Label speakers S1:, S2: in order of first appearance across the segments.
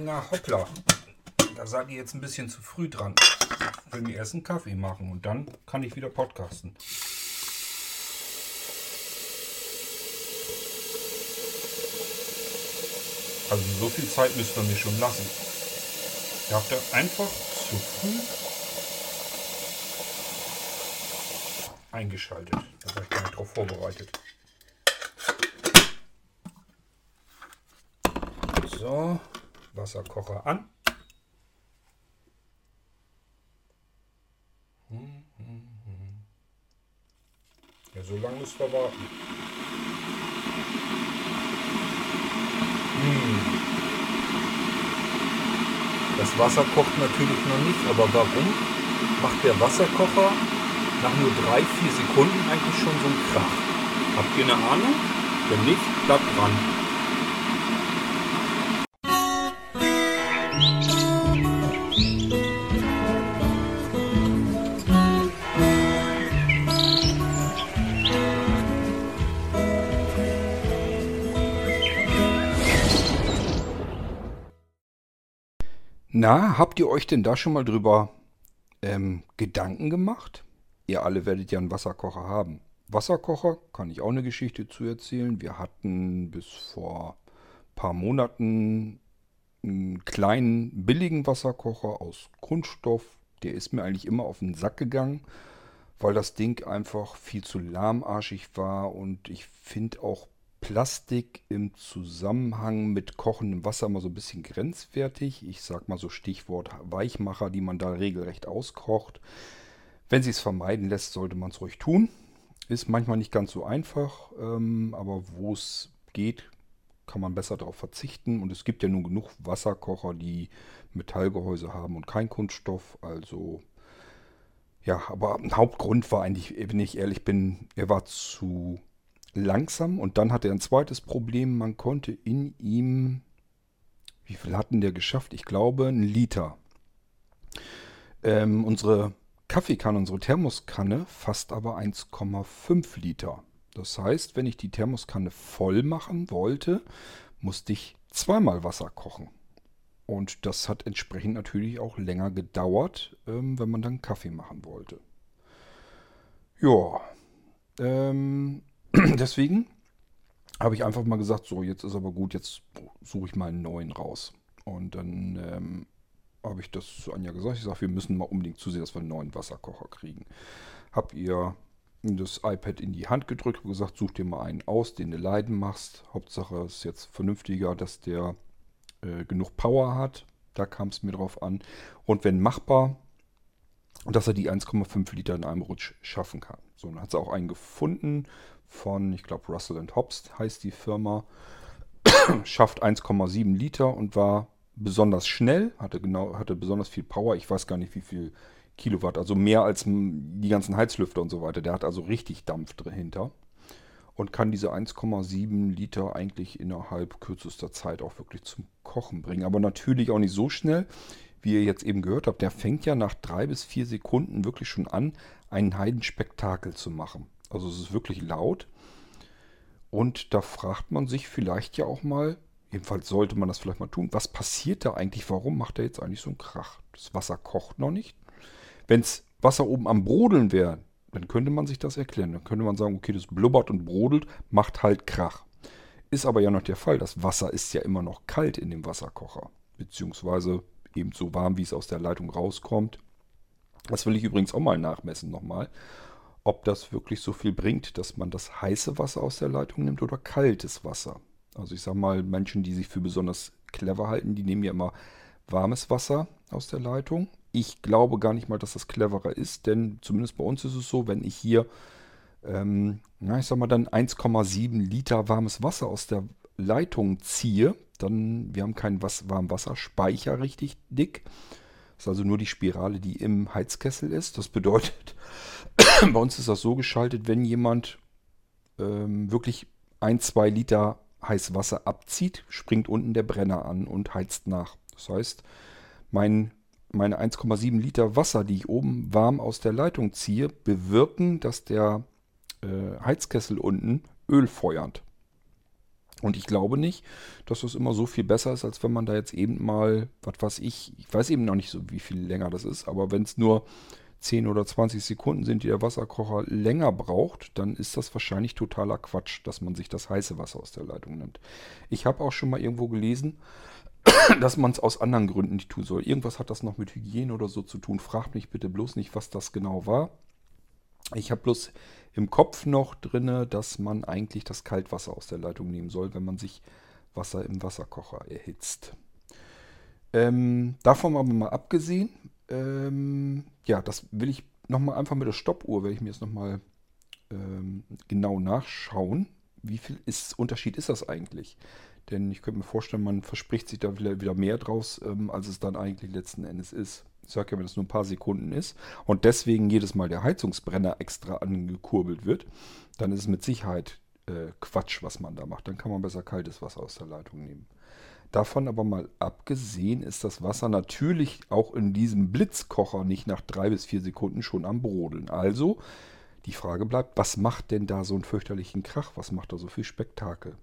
S1: Na hoppla, da seid ihr jetzt ein bisschen zu früh dran. Ich will mir erst einen Kaffee machen und dann kann ich wieder podcasten. Also so viel Zeit müsst ihr mir schon lassen. Ihr habt da einfach zu früh eingeschaltet. Da war ich gar nicht drauf vorbereitet. So, Wasserkocher an. Ja, so lange müsst ihr warten. Hm. Das Wasser kocht natürlich noch nicht, aber warum macht der Wasserkocher nach nur 3-4 Sekunden eigentlich schon so einen Krach? Habt ihr eine Ahnung? Wenn nicht, bleibt dran. Na, habt ihr euch denn da schon mal drüber ähm, Gedanken gemacht? Ihr alle werdet ja einen Wasserkocher haben. Wasserkocher kann ich auch eine Geschichte zu erzählen. Wir hatten bis vor ein paar Monaten einen kleinen billigen Wasserkocher aus Kunststoff. Der ist mir eigentlich immer auf den Sack gegangen, weil das Ding einfach viel zu lahmarschig war und ich finde auch Plastik im Zusammenhang mit kochendem Wasser mal so ein bisschen grenzwertig. Ich sag mal so Stichwort Weichmacher, die man da regelrecht auskocht. Wenn sie es vermeiden lässt, sollte man es ruhig tun. Ist manchmal nicht ganz so einfach, ähm, aber wo es geht, kann man besser darauf verzichten. Und es gibt ja nun genug Wasserkocher, die Metallgehäuse haben und kein Kunststoff. Also ja, aber Hauptgrund war eigentlich, wenn ich ehrlich bin, er war zu langsam und dann hatte er ein zweites Problem. Man konnte in ihm, wie viel hatten der geschafft? Ich glaube, ein Liter. Ähm, unsere Kaffeekanne, unsere Thermoskanne fasst aber 1,5 Liter. Das heißt, wenn ich die Thermoskanne voll machen wollte, musste ich zweimal Wasser kochen. Und das hat entsprechend natürlich auch länger gedauert, ähm, wenn man dann Kaffee machen wollte. Ja, ähm, deswegen habe ich einfach mal gesagt, so, jetzt ist aber gut, jetzt suche ich mal einen neuen raus. Und dann ähm, habe ich das zu Anja gesagt. Ich sage, wir müssen mal unbedingt zusehen, dass wir einen neuen Wasserkocher kriegen. Hab ihr das iPad in die Hand gedrückt und gesagt, such dir mal einen aus, den du leiden machst. Hauptsache ist jetzt vernünftiger, dass der äh, genug Power hat. Da kam es mir drauf an. Und wenn machbar, dass er die 1,5 Liter in einem Rutsch schaffen kann. So, dann hat sie auch einen gefunden von, ich glaube, Russell Hobbs heißt die Firma. Schafft 1,7 Liter und war besonders schnell, hatte genau, hatte besonders viel Power. Ich weiß gar nicht, wie viel Kilowatt, also mehr als die ganzen Heizlüfter und so weiter. Der hat also richtig Dampf dahinter und kann diese 1,7 Liter eigentlich innerhalb kürzester Zeit auch wirklich zum Kochen bringen. Aber natürlich auch nicht so schnell, wie ihr jetzt eben gehört habt. Der fängt ja nach drei bis vier Sekunden wirklich schon an, einen Heidenspektakel zu machen. Also es ist wirklich laut. Und da fragt man sich vielleicht ja auch mal, jedenfalls sollte man das vielleicht mal tun, was passiert da eigentlich? Warum macht er jetzt eigentlich so einen Krach? Das Wasser kocht noch nicht. Wenn es Wasser oben am Brodeln wäre, dann könnte man sich das erklären. Dann könnte man sagen, okay, das blubbert und brodelt, macht halt Krach. Ist aber ja noch der Fall. Das Wasser ist ja immer noch kalt in dem Wasserkocher. Beziehungsweise eben so warm, wie es aus der Leitung rauskommt. Das will ich übrigens auch mal nachmessen nochmal ob das wirklich so viel bringt, dass man das heiße Wasser aus der Leitung nimmt oder kaltes Wasser. Also ich sage mal, Menschen, die sich für besonders clever halten, die nehmen ja immer warmes Wasser aus der Leitung. Ich glaube gar nicht mal, dass das cleverer ist, denn zumindest bei uns ist es so, wenn ich hier, ähm, na, ich sag mal dann 1,7 Liter warmes Wasser aus der Leitung ziehe, dann, wir haben keinen Was Warmwasserspeicher richtig dick. Das ist also nur die Spirale, die im Heizkessel ist. Das bedeutet, bei uns ist das so geschaltet, wenn jemand ähm, wirklich ein, zwei Liter heißes Wasser abzieht, springt unten der Brenner an und heizt nach. Das heißt, mein, meine 1,7 Liter Wasser, die ich oben warm aus der Leitung ziehe, bewirken, dass der äh, Heizkessel unten Öl feuert. Und ich glaube nicht, dass das immer so viel besser ist, als wenn man da jetzt eben mal, was weiß ich, ich weiß eben noch nicht so, wie viel länger das ist, aber wenn es nur 10 oder 20 Sekunden sind, die der Wasserkocher länger braucht, dann ist das wahrscheinlich totaler Quatsch, dass man sich das heiße Wasser aus der Leitung nimmt. Ich habe auch schon mal irgendwo gelesen, dass man es aus anderen Gründen nicht tun soll. Irgendwas hat das noch mit Hygiene oder so zu tun. Fragt mich bitte bloß nicht, was das genau war. Ich habe bloß im Kopf noch drinne, dass man eigentlich das Kaltwasser aus der Leitung nehmen soll, wenn man sich Wasser im Wasserkocher erhitzt. Ähm, davon aber mal abgesehen, ähm, ja, das will ich nochmal einfach mit der Stoppuhr, werde ich mir jetzt nochmal ähm, genau nachschauen. Wie viel ist, Unterschied ist das eigentlich? Denn ich könnte mir vorstellen, man verspricht sich da wieder, wieder mehr draus, ähm, als es dann eigentlich letzten Endes ist. Ich sage ja, wenn es nur ein paar Sekunden ist und deswegen jedes Mal der Heizungsbrenner extra angekurbelt wird, dann ist es mit Sicherheit äh, Quatsch, was man da macht. Dann kann man besser kaltes Wasser aus der Leitung nehmen. Davon aber mal abgesehen ist das Wasser natürlich auch in diesem Blitzkocher nicht nach drei bis vier Sekunden schon am Brodeln. Also die Frage bleibt, was macht denn da so einen fürchterlichen Krach? Was macht da so viel Spektakel?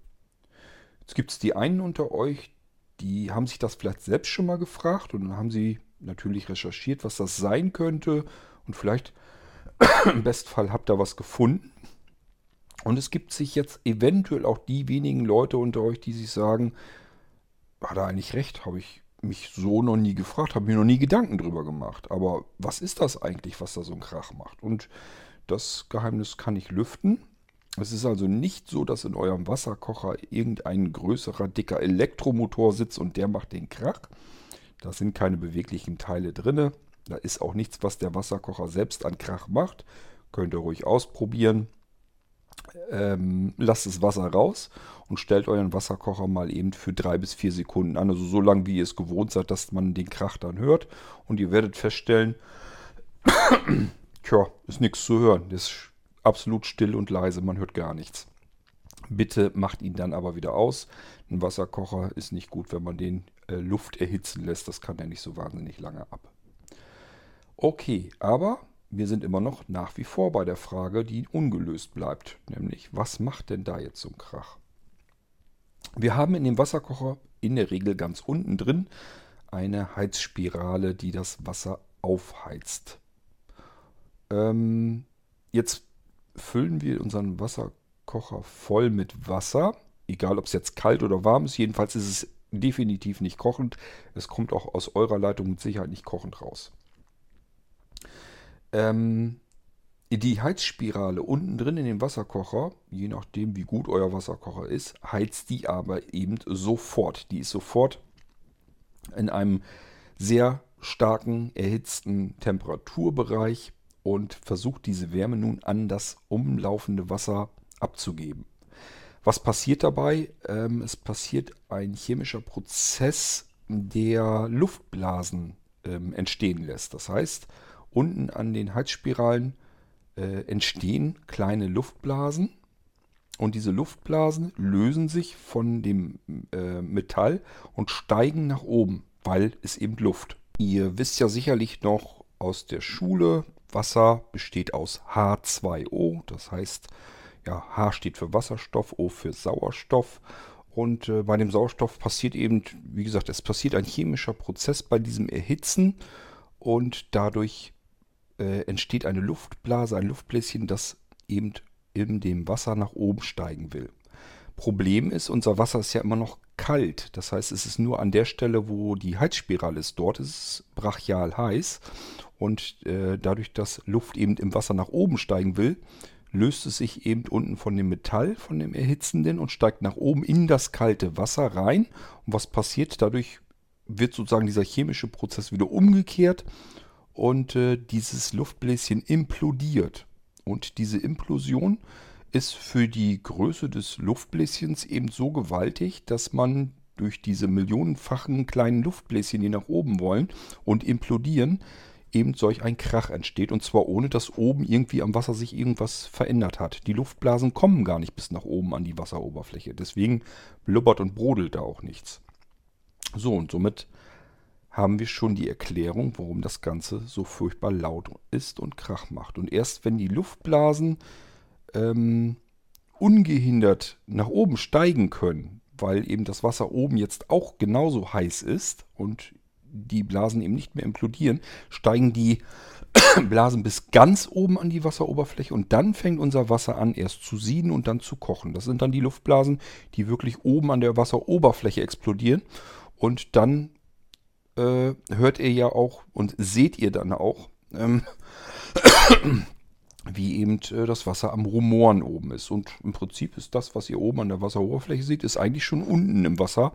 S1: Jetzt gibt es die einen unter euch, die haben sich das vielleicht selbst schon mal gefragt und dann haben sie natürlich recherchiert, was das sein könnte und vielleicht im Bestfall habt ihr was gefunden. Und es gibt sich jetzt eventuell auch die wenigen Leute unter euch, die sich sagen, hat er eigentlich recht, habe ich mich so noch nie gefragt, habe mir noch nie Gedanken drüber gemacht. Aber was ist das eigentlich, was da so einen Krach macht? Und das Geheimnis kann ich lüften. Es ist also nicht so, dass in eurem Wasserkocher irgendein größerer, dicker Elektromotor sitzt und der macht den Krach. Da sind keine beweglichen Teile drin. Da ist auch nichts, was der Wasserkocher selbst an Krach macht. Könnt ihr ruhig ausprobieren. Ähm, lasst das Wasser raus und stellt euren Wasserkocher mal eben für drei bis vier Sekunden an. Also so lange, wie ihr es gewohnt seid, dass man den Krach dann hört. Und ihr werdet feststellen, tja, ist nichts zu hören. Das ist absolut still und leise, man hört gar nichts. Bitte macht ihn dann aber wieder aus. Ein Wasserkocher ist nicht gut, wenn man den äh, Luft erhitzen lässt. Das kann er nicht so wahnsinnig lange ab. Okay, aber wir sind immer noch nach wie vor bei der Frage, die ungelöst bleibt. Nämlich, was macht denn da jetzt so ein Krach? Wir haben in dem Wasserkocher in der Regel ganz unten drin eine Heizspirale, die das Wasser aufheizt. Ähm, jetzt füllen wir unseren Wasserkocher voll mit Wasser. Egal, ob es jetzt kalt oder warm ist. Jedenfalls ist es definitiv nicht kochend. Es kommt auch aus eurer Leitung mit Sicherheit nicht kochend raus. Ähm, die Heizspirale unten drin in dem Wasserkocher, je nachdem wie gut euer Wasserkocher ist, heizt die aber eben sofort. Die ist sofort in einem sehr starken, erhitzten Temperaturbereich und versucht diese Wärme nun an das umlaufende Wasser abzugeben. Was passiert dabei? Ähm, es passiert ein chemischer Prozess, der Luftblasen ähm, entstehen lässt. Das heißt, unten an den Heizspiralen äh, entstehen kleine Luftblasen und diese Luftblasen lösen sich von dem äh, Metall und steigen nach oben, weil es eben Luft. Ihr wisst ja sicherlich noch aus der Schule, Wasser besteht aus H2O, das heißt, ja, H steht für Wasserstoff, O für Sauerstoff. Und äh, bei dem Sauerstoff passiert eben, wie gesagt, es passiert ein chemischer Prozess bei diesem Erhitzen und dadurch äh, entsteht eine Luftblase, ein Luftbläschen, das eben in dem Wasser nach oben steigen will. Problem ist, unser Wasser ist ja immer noch kalt. Das heißt, es ist nur an der Stelle, wo die Heizspirale ist. Dort ist es brachial heiß. Und äh, dadurch, dass Luft eben im Wasser nach oben steigen will, löst es sich eben unten von dem Metall, von dem Erhitzenden und steigt nach oben in das kalte Wasser rein. Und was passiert? Dadurch wird sozusagen dieser chemische Prozess wieder umgekehrt und äh, dieses Luftbläschen implodiert. Und diese Implosion ist für die Größe des Luftbläschens eben so gewaltig, dass man durch diese millionenfachen kleinen Luftbläschen, die nach oben wollen und implodieren, eben solch ein Krach entsteht. Und zwar ohne, dass oben irgendwie am Wasser sich irgendwas verändert hat. Die Luftblasen kommen gar nicht bis nach oben an die Wasseroberfläche. Deswegen blubbert und brodelt da auch nichts. So, und somit haben wir schon die Erklärung, warum das Ganze so furchtbar laut ist und Krach macht. Und erst wenn die Luftblasen ähm, ungehindert nach oben steigen können, weil eben das Wasser oben jetzt auch genauso heiß ist und die Blasen eben nicht mehr implodieren, steigen die Blasen bis ganz oben an die Wasseroberfläche und dann fängt unser Wasser an erst zu sieden und dann zu kochen. Das sind dann die Luftblasen, die wirklich oben an der Wasseroberfläche explodieren und dann äh, hört ihr ja auch und seht ihr dann auch, ähm, wie eben äh, das Wasser am Rumoren oben ist. Und im Prinzip ist das, was ihr oben an der Wasseroberfläche seht, ist eigentlich schon unten im Wasser,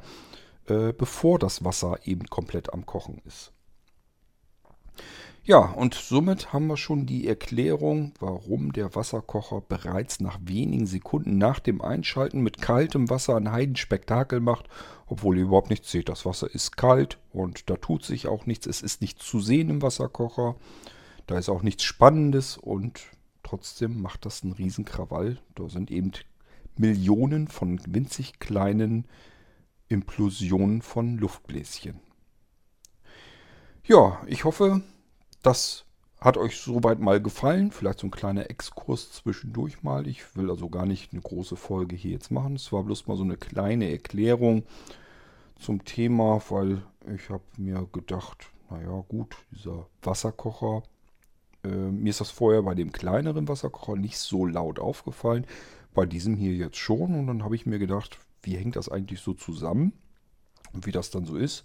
S1: äh, bevor das Wasser eben komplett am Kochen ist. Ja, und somit haben wir schon die Erklärung, warum der Wasserkocher bereits nach wenigen Sekunden nach dem Einschalten mit kaltem Wasser ein Heidenspektakel macht, obwohl ihr überhaupt nichts seht. Das Wasser ist kalt und da tut sich auch nichts. Es ist nichts zu sehen im Wasserkocher. Da ist auch nichts Spannendes und trotzdem macht das einen riesen Krawall. Da sind eben Millionen von winzig kleinen Implosionen von Luftbläschen. Ja, ich hoffe, das hat euch soweit mal gefallen. Vielleicht so ein kleiner Exkurs zwischendurch mal. Ich will also gar nicht eine große Folge hier jetzt machen. Es war bloß mal so eine kleine Erklärung zum Thema, weil ich habe mir gedacht, naja gut, dieser Wasserkocher, äh, mir ist das vorher bei dem kleineren Wasserkocher nicht so laut aufgefallen. Bei diesem hier jetzt schon. Und dann habe ich mir gedacht, wie hängt das eigentlich so zusammen? Und wie das dann so ist.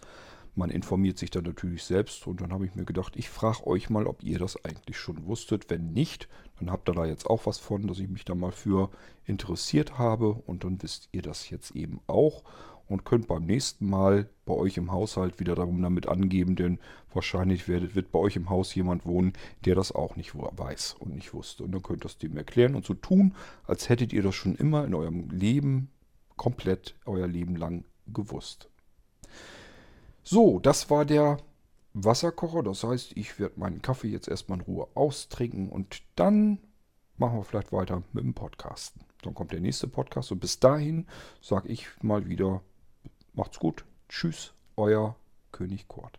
S1: Man informiert sich dann natürlich selbst und dann habe ich mir gedacht, ich frage euch mal, ob ihr das eigentlich schon wusstet. Wenn nicht, dann habt ihr da jetzt auch was von, dass ich mich da mal für interessiert habe und dann wisst ihr das jetzt eben auch und könnt beim nächsten Mal bei euch im Haushalt wieder darum damit angeben, denn wahrscheinlich werdet, wird bei euch im Haus jemand wohnen, der das auch nicht weiß und nicht wusste. Und dann könnt ihr das dem erklären und so tun, als hättet ihr das schon immer in eurem Leben komplett euer Leben lang gewusst. So, das war der Wasserkocher. Das heißt, ich werde meinen Kaffee jetzt erstmal in Ruhe austrinken und dann machen wir vielleicht weiter mit dem Podcasten. Dann kommt der nächste Podcast und bis dahin sage ich mal wieder, macht's gut. Tschüss, euer König Kurt.